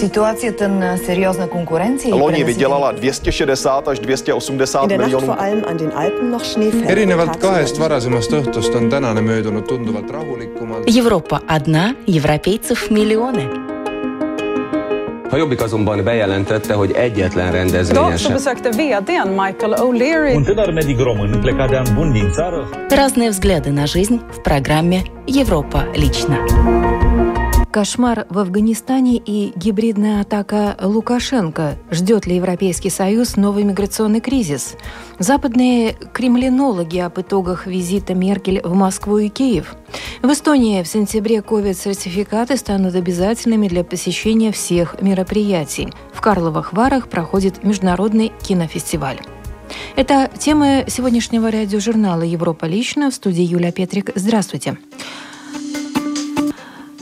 Ситуацията на сериозна конкуренция. Loni vydělala 260 až 280 miljonů. erinevalt kahest varasemast õhtust on tänane möödunud tunduvalt rahulikumalt. Европа одна, европейцев миллионы. A Jobbik azonban bejelentette, hogy egyetlen rendezvényen sem. besökte vdn Michael O'Leary Un tânăr medic român plecat de an bun din țară Разные взгляды на жизнь в программе «Европа лично». Кошмар в Афганистане и гибридная атака Лукашенко. Ждет ли Европейский Союз новый миграционный кризис? Западные кремлинологи об итогах визита Меркель в Москву и Киев. В Эстонии в сентябре ковид-сертификаты станут обязательными для посещения всех мероприятий. В Карловых Варах проходит международный кинофестиваль. Это темы сегодняшнего радиожурнала «Европа лично» в студии Юлия Петрик. Здравствуйте.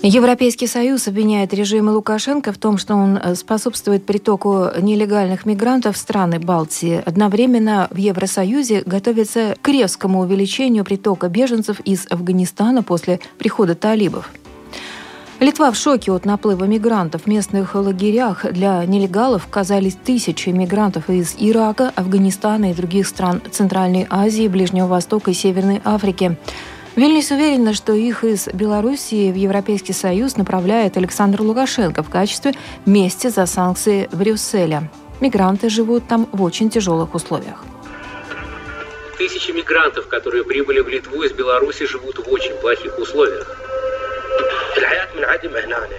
Европейский Союз обвиняет режим Лукашенко в том, что он э, способствует притоку нелегальных мигрантов в страны Балтии. Одновременно в Евросоюзе готовится к резкому увеличению притока беженцев из Афганистана после прихода талибов. Литва в шоке от наплыва мигрантов. В местных лагерях для нелегалов оказались тысячи мигрантов из Ирака, Афганистана и других стран Центральной Азии, Ближнего Востока и Северной Африки. Вильнюс уверена, что их из Белоруссии в Европейский Союз направляет Александр Лукашенко в качестве мести за санкции Брюсселя. Мигранты живут там в очень тяжелых условиях. Тысячи мигрантов, которые прибыли в Литву из Беларуси, живут в очень плохих условиях.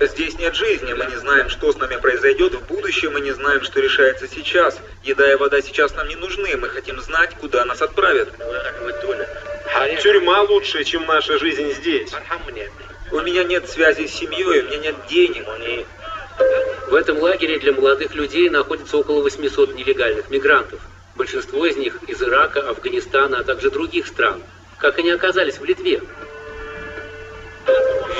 Здесь нет жизни, мы не знаем, что с нами произойдет в будущем, мы не знаем, что решается сейчас. Еда и вода сейчас нам не нужны, мы хотим знать, куда нас отправят. Тюрьма лучше, чем наша жизнь здесь. У меня нет связи с семьей, у меня нет денег. В этом лагере для молодых людей находится около 800 нелегальных мигрантов. Большинство из них из Ирака, Афганистана, а также других стран. Как они оказались в Литве?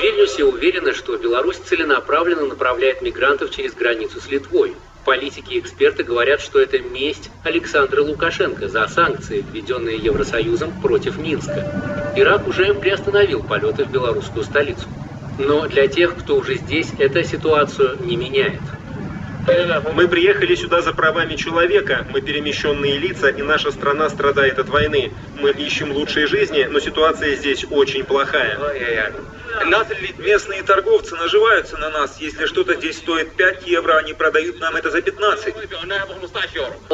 Вильнюсе уверены, что Беларусь целенаправленно направляет мигрантов через границу с Литвой. Политики и эксперты говорят, что это месть Александра Лукашенко за санкции, введенные Евросоюзом против Минска. Ирак уже приостановил полеты в белорусскую столицу. Но для тех, кто уже здесь, эта ситуацию не меняет. Мы приехали сюда за правами человека, мы перемещенные лица, и наша страна страдает от войны. Мы ищем лучшей жизни, но ситуация здесь очень плохая. Местные торговцы наживаются на нас. Если что-то здесь стоит 5 евро, они продают нам это за 15.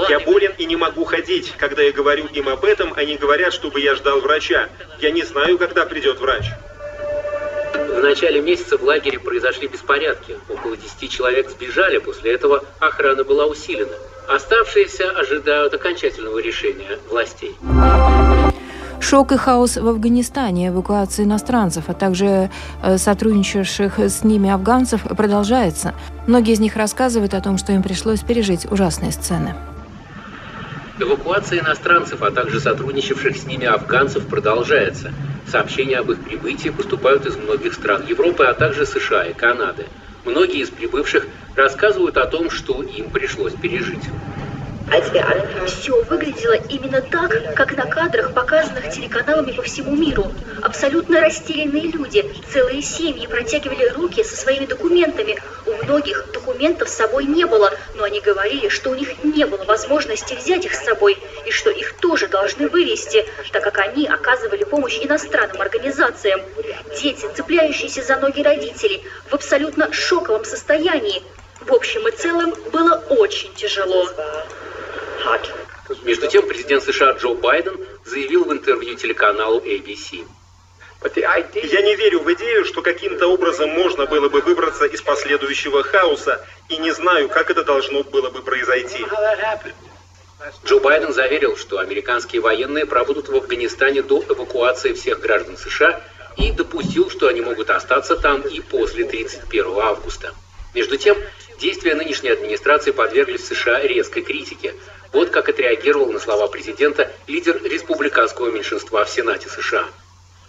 Я болен и не могу ходить. Когда я говорю им об этом, они говорят, чтобы я ждал врача. Я не знаю, когда придет врач. В начале месяца в лагере произошли беспорядки. Около 10 человек сбежали, после этого охрана была усилена. Оставшиеся ожидают окончательного решения властей. Шок и хаос в Афганистане, эвакуация иностранцев, а также э, сотрудничавших с ними афганцев продолжается. Многие из них рассказывают о том, что им пришлось пережить ужасные сцены. Эвакуация иностранцев, а также сотрудничавших с ними афганцев продолжается. Сообщения об их прибытии поступают из многих стран Европы, а также США и Канады. Многие из прибывших рассказывают о том, что им пришлось пережить. Все выглядело именно так, как на кадрах, показанных телеканалами по всему миру. Абсолютно растерянные люди, целые семьи протягивали руки со своими документами. У многих документов с собой не было, но они говорили, что у них не было возможности взять их с собой, и что их тоже должны вывести, так как они оказывали помощь иностранным организациям. Дети, цепляющиеся за ноги родителей, в абсолютно шоковом состоянии. В общем и целом было очень тяжело. Между тем, президент США Джо Байден заявил в интервью телеканалу ABC. Я не верю в идею, что каким-то образом можно было бы выбраться из последующего хаоса, и не знаю, как это должно было бы произойти. Джо Байден заверил, что американские военные пробудут в Афганистане до эвакуации всех граждан США и допустил, что они могут остаться там и после 31 августа. Между тем, действия нынешней администрации подверглись в США резкой критике. Вот как отреагировал на слова президента лидер республиканского меньшинства в Сенате США.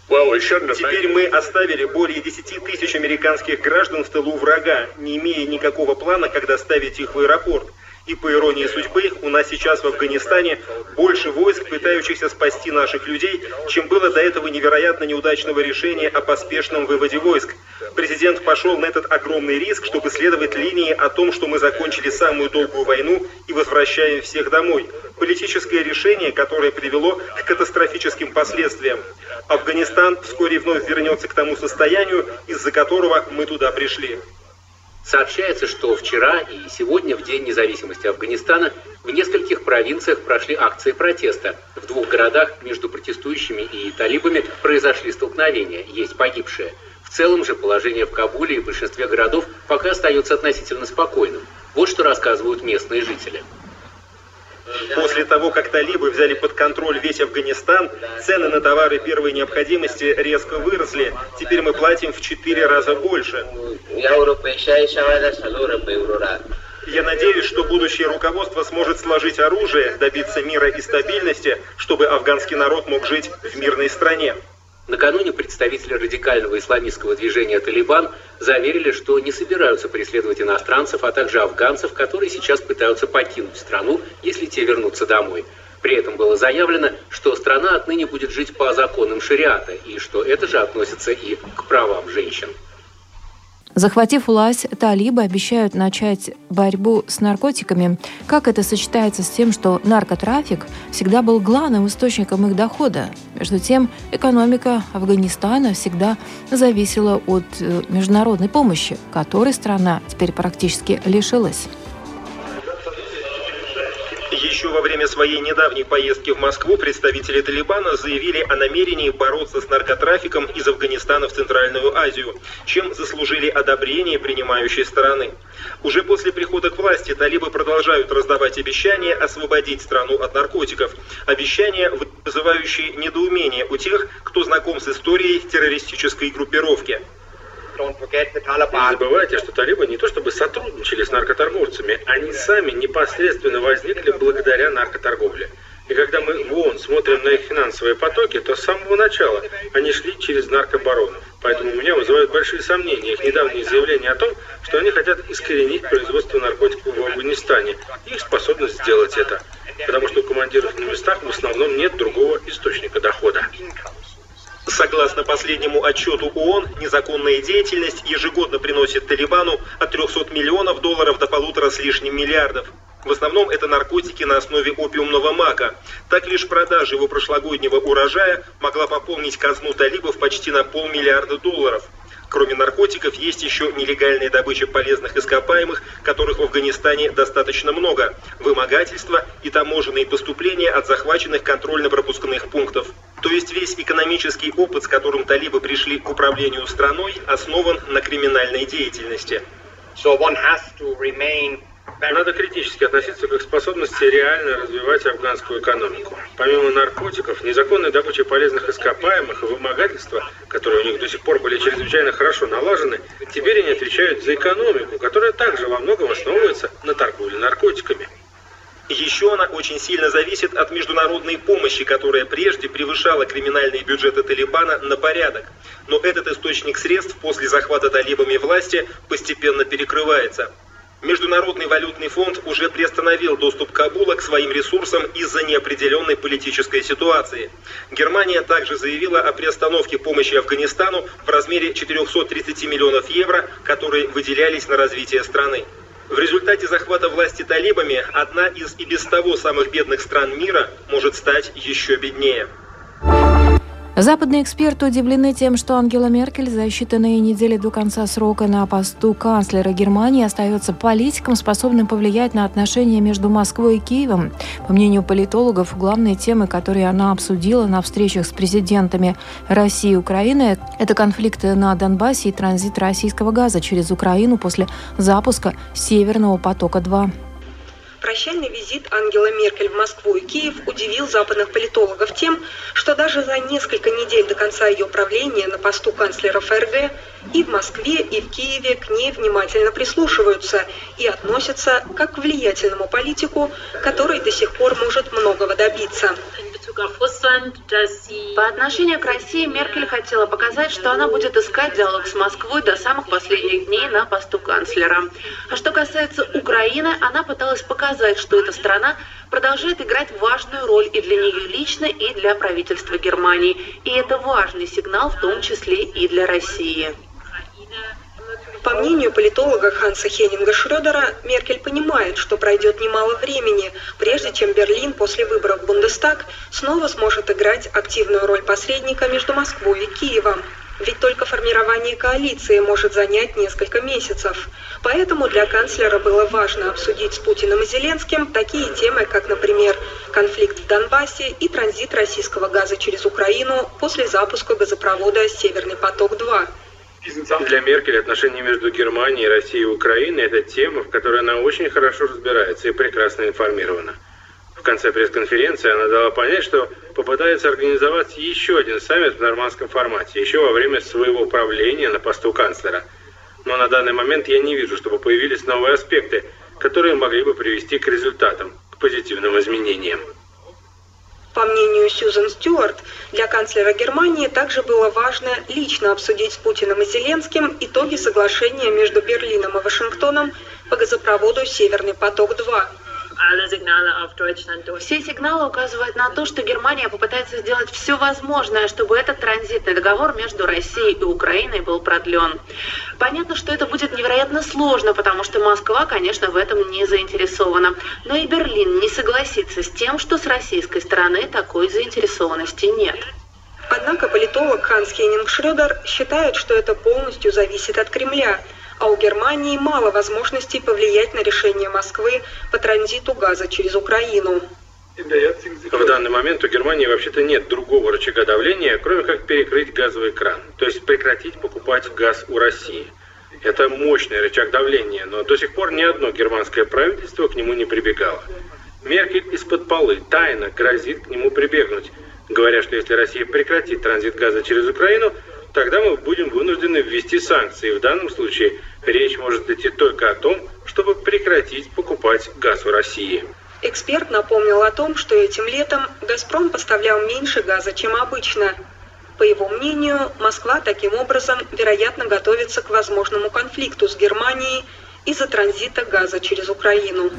Теперь мы оставили более 10 тысяч американских граждан в тылу врага, не имея никакого плана, как доставить их в аэропорт. И по иронии судьбы, у нас сейчас в Афганистане больше войск, пытающихся спасти наших людей, чем было до этого невероятно неудачного решения о поспешном выводе войск. Президент пошел на этот огромный риск, чтобы следовать линии о том, что мы закончили самую долгую войну и возвращаем всех домой. Политическое решение, которое привело к катастрофическим последствиям. Афганистан вскоре вновь вернется к тому состоянию, из-за которого мы туда пришли. Сообщается, что вчера и сегодня, в День независимости Афганистана, в нескольких провинциях прошли акции протеста. В двух городах между протестующими и талибами произошли столкновения, есть погибшие. В целом же положение в Кабуле и большинстве городов пока остается относительно спокойным. Вот что рассказывают местные жители. После того, как талибы взяли под контроль весь Афганистан, цены на товары первой необходимости резко выросли. Теперь мы платим в четыре раза больше. Я надеюсь, что будущее руководство сможет сложить оружие, добиться мира и стабильности, чтобы афганский народ мог жить в мирной стране. Накануне представители радикального исламистского движения «Талибан» заверили, что не собираются преследовать иностранцев, а также афганцев, которые сейчас пытаются покинуть страну, если те вернутся домой. При этом было заявлено, что страна отныне будет жить по законам шариата, и что это же относится и к правам женщин. Захватив власть, талибы обещают начать борьбу с наркотиками. Как это сочетается с тем, что наркотрафик всегда был главным источником их дохода? Между тем, экономика Афганистана всегда зависела от э, международной помощи, которой страна теперь практически лишилась. Еще во время своей недавней поездки в Москву представители Талибана заявили о намерении бороться с наркотрафиком из Афганистана в Центральную Азию, чем заслужили одобрение принимающей стороны. Уже после прихода к власти талибы продолжают раздавать обещания освободить страну от наркотиков. Обещания, вызывающие недоумение у тех, кто знаком с историей террористической группировки. Не забывайте, что талибы не то чтобы сотрудничали с наркоторговцами, они сами непосредственно возникли благодаря наркоторговле. И когда мы в ООН смотрим на их финансовые потоки, то с самого начала они шли через наркобаронов. Поэтому у меня вызывают большие сомнения их недавние заявления о том, что они хотят искоренить производство наркотиков в Афганистане и их способность сделать это. Потому что у командиров на местах в основном нет другого источника дохода. Согласно последнему отчету ООН, незаконная деятельность ежегодно приносит Талибану от 300 миллионов долларов до полутора с лишним миллиардов. В основном это наркотики на основе опиумного мака. Так лишь продажа его прошлогоднего урожая могла пополнить казну талибов почти на полмиллиарда долларов. Кроме наркотиков, есть еще нелегальная добыча полезных ископаемых, которых в Афганистане достаточно много, вымогательство и таможенные поступления от захваченных контрольно-пропускных пунктов. То есть весь экономический опыт, с которым талибы пришли к управлению страной, основан на криминальной деятельности. So one has to remain надо критически относиться к их способности реально развивать афганскую экономику. Помимо наркотиков, незаконной добычи полезных ископаемых и вымогательства, которые у них до сих пор были чрезвычайно хорошо налажены, теперь они отвечают за экономику, которая также во многом основывается на торговле наркотиками. Еще она очень сильно зависит от международной помощи, которая прежде превышала криминальные бюджеты Талибана на порядок. Но этот источник средств после захвата талибами власти постепенно перекрывается. Международный валютный фонд уже приостановил доступ Кабула к своим ресурсам из-за неопределенной политической ситуации. Германия также заявила о приостановке помощи Афганистану в размере 430 миллионов евро, которые выделялись на развитие страны. В результате захвата власти талибами одна из и без того самых бедных стран мира может стать еще беднее. Западные эксперты удивлены тем, что Ангела Меркель за считанные недели до конца срока на посту канцлера Германии остается политиком, способным повлиять на отношения между Москвой и Киевом. По мнению политологов, главные темы, которые она обсудила на встречах с президентами России и Украины, это конфликты на Донбассе и транзит российского газа через Украину после запуска «Северного потока-2». Прощальный визит Ангела Меркель в Москву и Киев удивил западных политологов тем, что даже за несколько недель до конца ее правления на посту канцлера ФРГ и в Москве, и в Киеве к ней внимательно прислушиваются и относятся как к влиятельному политику, который до сих пор может многого добиться. По отношению к России Меркель хотела показать, что она будет искать диалог с Москвой до самых последних дней на посту канцлера. А что касается Украины, она пыталась показать, что эта страна продолжает играть важную роль и для нее лично, и для правительства Германии. И это важный сигнал, в том числе и для России. По мнению политолога Ханса Хеннинга Шрёдера, Меркель понимает, что пройдет немало времени, прежде чем Берлин после выборов в Бундестаг снова сможет играть активную роль посредника между Москвой и Киевом. Ведь только формирование коалиции может занять несколько месяцев. Поэтому для канцлера было важно обсудить с Путиным и Зеленским такие темы, как, например, конфликт в Донбассе и транзит российского газа через Украину после запуска газопровода «Северный поток-2». Для Меркель отношения между Германией, Россией и Украиной – это тема, в которой она очень хорошо разбирается и прекрасно информирована. В конце пресс-конференции она дала понять, что попытается организовать еще один саммит в нормандском формате, еще во время своего правления на посту канцлера. Но на данный момент я не вижу, чтобы появились новые аспекты, которые могли бы привести к результатам, к позитивным изменениям. По мнению Сьюзен Стюарт, для канцлера Германии также было важно лично обсудить с Путиным и Зеленским итоги соглашения между Берлином и Вашингтоном по газопроводу «Северный поток-2». Все сигналы указывают на то, что Германия попытается сделать все возможное, чтобы этот транзитный договор между Россией и Украиной был продлен. Понятно, что это будет невероятно сложно, потому что Москва, конечно, в этом не заинтересована. Но и Берлин не согласится с тем, что с российской стороны такой заинтересованности нет. Однако политолог Ханс Хеннинг Шрёдер считает, что это полностью зависит от Кремля – а у Германии мало возможностей повлиять на решение Москвы по транзиту газа через Украину. В данный момент у Германии вообще-то нет другого рычага давления, кроме как перекрыть газовый кран, то есть прекратить покупать газ у России. Это мощный рычаг давления, но до сих пор ни одно германское правительство к нему не прибегало. Меркель из-под полы тайно грозит к нему прибегнуть, говоря, что если Россия прекратит транзит газа через Украину, тогда мы будем вынуждены ввести санкции. В данном случае речь может идти только о том, чтобы прекратить покупать газ в России. Эксперт напомнил о том, что этим летом «Газпром» поставлял меньше газа, чем обычно. По его мнению, Москва таким образом, вероятно, готовится к возможному конфликту с Германией из-за транзита газа через Украину.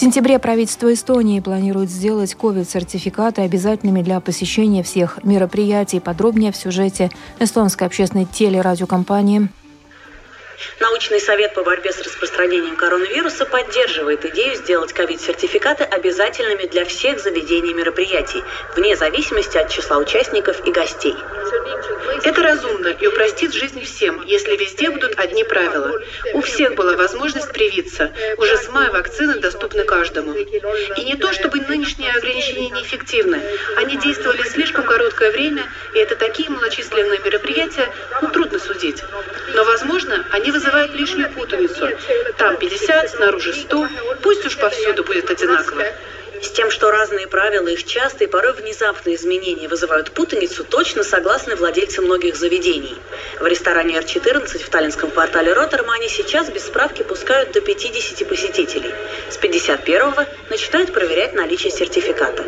Сентябре правительство Эстонии планирует сделать COVID-сертификаты обязательными для посещения всех мероприятий. Подробнее в сюжете эстонской общественной телерадиокомпании Научный совет по борьбе с распространением коронавируса поддерживает идею сделать ковид-сертификаты обязательными для всех заведений мероприятий, вне зависимости от числа участников и гостей. Это разумно и упростит жизнь всем, если везде будут одни правила. У всех была возможность привиться. Уже с мая вакцины доступны каждому. И не то, чтобы нынешние ограничения неэффективны. Они действовали слишком короткое время, и это такие малочисленные мероприятия, ну, трудно судить. Но, возможно, они вызывают лишнюю путаницу. Там 50, снаружи 100. Пусть уж повсюду будет одинаково. С тем, что разные правила, их частые, порой внезапные изменения вызывают путаницу, точно согласны владельцы многих заведений. В ресторане R14 в таллинском квартале Роттермане сейчас без справки пускают до 50 посетителей. С 51-го начинают проверять наличие сертификата.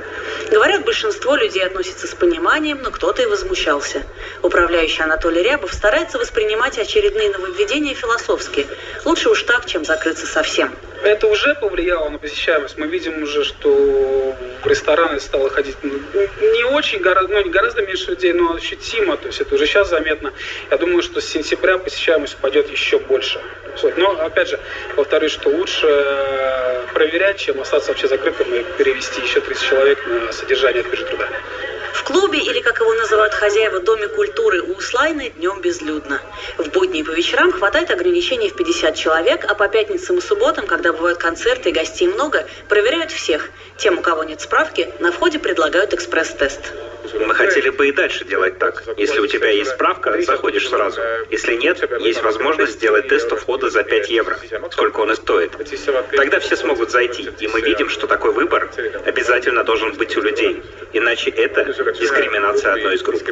Говорят, большинство людей относится с пониманием, но кто-то и возмущался. Управляющий Анатолий Рябов старается воспринимать очередные нововведения философски. Лучше уж так, чем закрыться совсем. Это уже повлияло на посещаемость. Мы видим уже, что в рестораны стало ходить не очень, гораздо, ну, гораздо меньше людей, но ощутимо. То есть это уже сейчас заметно. Я думаю, что с сентября посещаемость упадет еще больше. Но, опять же, повторюсь, что лучше э, проверять, чем остаться вообще закрытым и перевести еще 30 человек на содержание от биржи труда. Клубе, или как его называют хозяева Доме культуры у Услайны, днем безлюдно. В будни и по вечерам хватает ограничений в 50 человек, а по пятницам и субботам, когда бывают концерты и гостей много, проверяют всех. Тем, у кого нет справки, на входе предлагают экспресс-тест. Мы хотели бы и дальше делать так. Если у тебя есть справка, заходишь сразу. Если нет, есть возможность сделать тест у входа за 5 евро. Сколько он и стоит. Тогда все смогут зайти, и мы видим, что такой выбор обязательно должен быть у людей. Иначе это дискриминация одной из групп.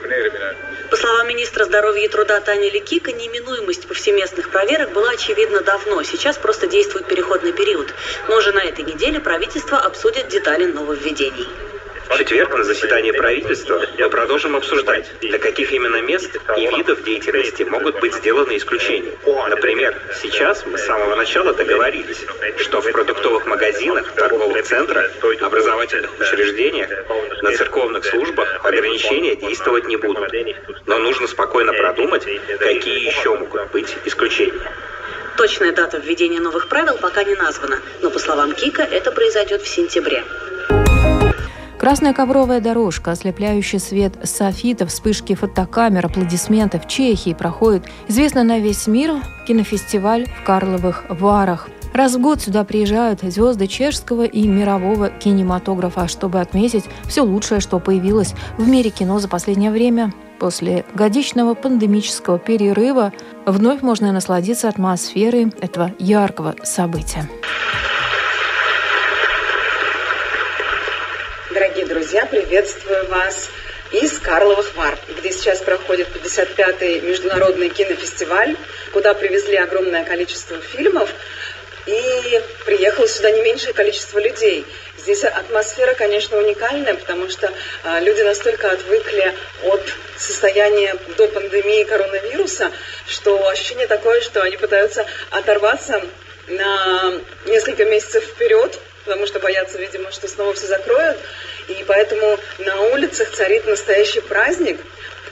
По словам министра здоровья и труда Тани Ликика, неминуемость повсеместных проверок была очевидна давно. Сейчас просто действует переходный период. Но уже на этой неделе правительство обсудит детали нововведений. В четверг на заседании правительства мы продолжим обсуждать, для каких именно мест и видов деятельности могут быть сделаны исключения. Например, сейчас мы с самого начала договорились, что в продуктовых магазинах, торговых центрах, образовательных учреждениях, на церковных службах ограничения действовать не будут. Но нужно спокойно продумать, какие еще могут быть исключения. Точная дата введения новых правил пока не названа, но, по словам Кика, это произойдет в сентябре. Красная ковровая дорожка, ослепляющий свет софита, вспышки фотокамер, аплодисменты в Чехии проходит известно на весь мир кинофестиваль в Карловых Варах. Раз в год сюда приезжают звезды чешского и мирового кинематографа, чтобы отметить все лучшее, что появилось в мире кино за последнее время. После годичного пандемического перерыва вновь можно насладиться атмосферой этого яркого события. Друзья, приветствую вас из Карловых Вар, где сейчас проходит 55-й международный кинофестиваль, куда привезли огромное количество фильмов, и приехало сюда не меньшее количество людей. Здесь атмосфера, конечно, уникальная, потому что а, люди настолько отвыкли от состояния до пандемии коронавируса, что ощущение такое, что они пытаются оторваться на несколько месяцев вперед потому что боятся, видимо, что снова все закроют. И поэтому на улицах царит настоящий праздник.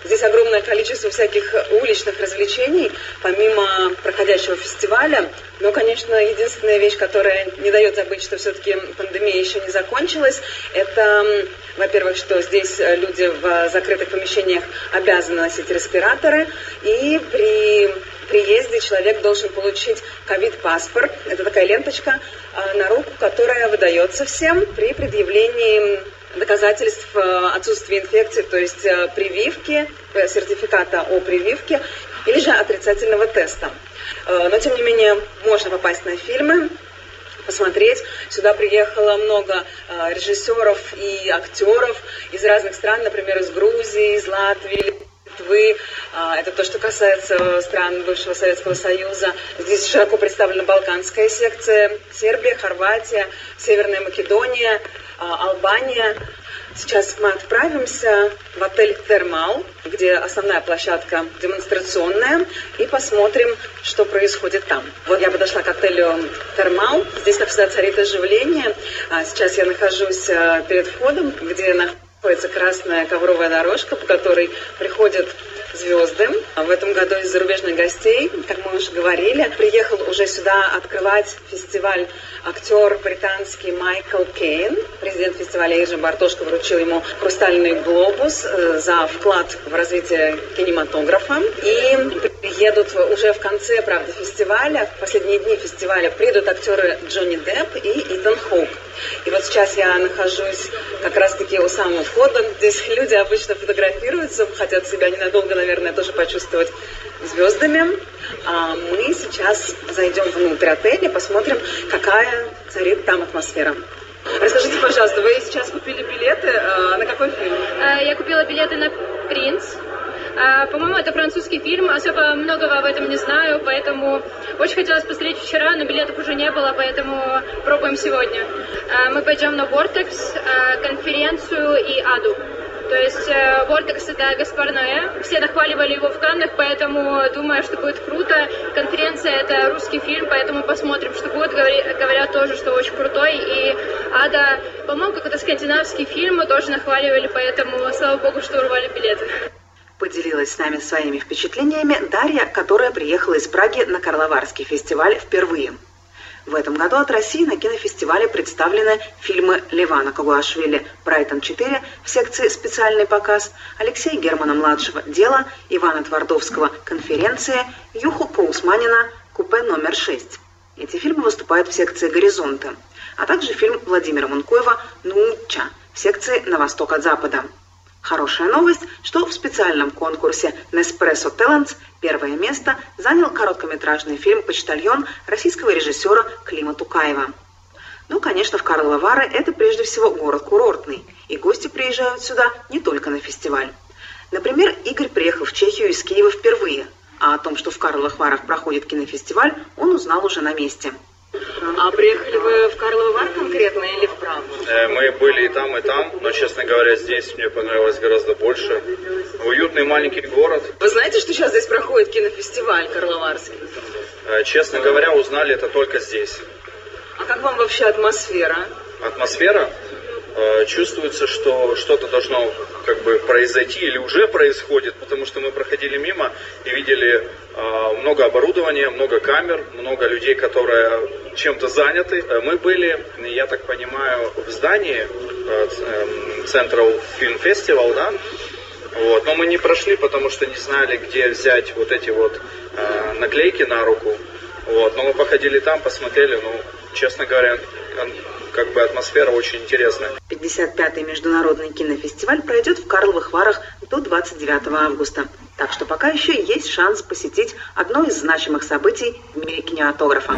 Здесь огромное количество всяких уличных развлечений, помимо проходящего фестиваля. Но, конечно, единственная вещь, которая не дает забыть, что все-таки пандемия еще не закончилась, это, во-первых, что здесь люди в закрытых помещениях обязаны носить респираторы, и при приезде человек должен получить ковид-паспорт. Это такая ленточка а, на руку, которая выдается всем при предъявлении доказательств э, отсутствия инфекции, то есть э, прививки, э, сертификата о прививке или же отрицательного теста. Но, тем не менее, можно попасть на фильмы, посмотреть. Сюда приехало много режиссеров и актеров из разных стран, например, из Грузии, из Латвии, Литвы. А, это то, что касается стран бывшего Советского Союза. Здесь широко представлена балканская секция, Сербия, Хорватия, Северная Македония, а, Албания. Сейчас мы отправимся в отель «Термал», где основная площадка демонстрационная, и посмотрим, что происходит там. Вот я подошла к отелю «Термал». Здесь, как всегда, царит оживление. А, сейчас я нахожусь перед входом, где находится находится красная ковровая дорожка, по которой приходят звезды. В этом году из зарубежных гостей, как мы уже говорили, приехал уже сюда открывать фестиваль актер британский Майкл Кейн. Президент фестиваля Иржи Бартошко вручил ему «Хрустальный глобус» э, за вклад в развитие кинематографа. И приедут уже в конце, правда, фестиваля, в последние дни фестиваля, придут актеры Джонни Депп и Итан Хоук. И вот сейчас я нахожусь как раз-таки у самого входа. Здесь люди обычно фотографируются, хотят себя ненадолго, наверное, тоже почувствовать звездами. А мы сейчас зайдем внутрь отеля, посмотрим, какая царит там атмосфера. Расскажите, пожалуйста, вы сейчас купили билеты а, на какой фильм? А, я купила билеты на «Принц», по-моему, это французский фильм, особо многого об этом не знаю, поэтому очень хотелось посмотреть вчера, но билетов уже не было, поэтому пробуем сегодня. А, мы пойдем на Vortex, а, конференцию и Аду. То есть э, Vortex это Гаспар Ноэ. Все нахваливали его в Каннах, поэтому думаю, что будет круто. Конференция это русский фильм, поэтому посмотрим, что будет. Говорят тоже, что очень крутой. И Ада, по-моему, какой-то скандинавский фильм мы тоже нахваливали, поэтому слава богу, что урвали билеты. Поделилась с нами своими впечатлениями Дарья, которая приехала из Праги на Карловарский фестиваль впервые. В этом году от России на кинофестивале представлены фильмы Ливана Кагуашвили «Брайтон-4» в секции «Специальный показ», Алексея Германа-младшего «Дело», Ивана Твардовского «Конференция», Юху Паусманина «Купе номер 6». Эти фильмы выступают в секции «Горизонты», а также фильм Владимира Мункоева «Нуча» в секции «На восток от запада». Хорошая новость, что в специальном конкурсе Nespresso Talents первое место занял короткометражный фильм «Почтальон» российского режиссера Клима Тукаева. Ну, конечно, в Карлово Вары это прежде всего город курортный, и гости приезжают сюда не только на фестиваль. Например, Игорь приехал в Чехию из Киева впервые, а о том, что в Карловых проходит кинофестиваль, он узнал уже на месте. А приехали вы в Карловы Вар конкретно или в Прагу? Э, мы были и там, и там, но, честно говоря, здесь мне понравилось гораздо больше. Уютный маленький город. Вы знаете, что сейчас здесь проходит кинофестиваль Карловарский? Э, честно говоря, узнали это только здесь. А как вам вообще атмосфера? Атмосфера? Э, чувствуется, что что-то должно как бы произойти или уже происходит, потому что мы проходили мимо и видели э, много оборудования, много камер, много людей, которые чем-то заняты. Э, мы были, я так понимаю, в здании Central Film да, вот. Но мы не прошли, потому что не знали, где взять вот эти вот э, наклейки на руку. Вот. Но мы походили там, посмотрели, ну, честно говоря, как бы атмосфера очень интересная. 55-й международный кинофестиваль пройдет в Карловых Варах до 29 августа. Так что пока еще есть шанс посетить одно из значимых событий в мире кинематографа.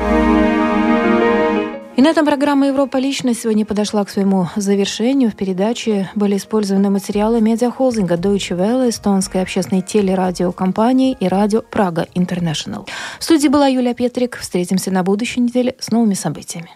И на этом программа «Европа. Личность» сегодня подошла к своему завершению. В передаче были использованы материалы медиахолдинга Deutsche Welle, эстонской общественной телерадиокомпании и радио «Прага Интернешнл». В студии была Юлия Петрик. Встретимся на будущей неделе с новыми событиями.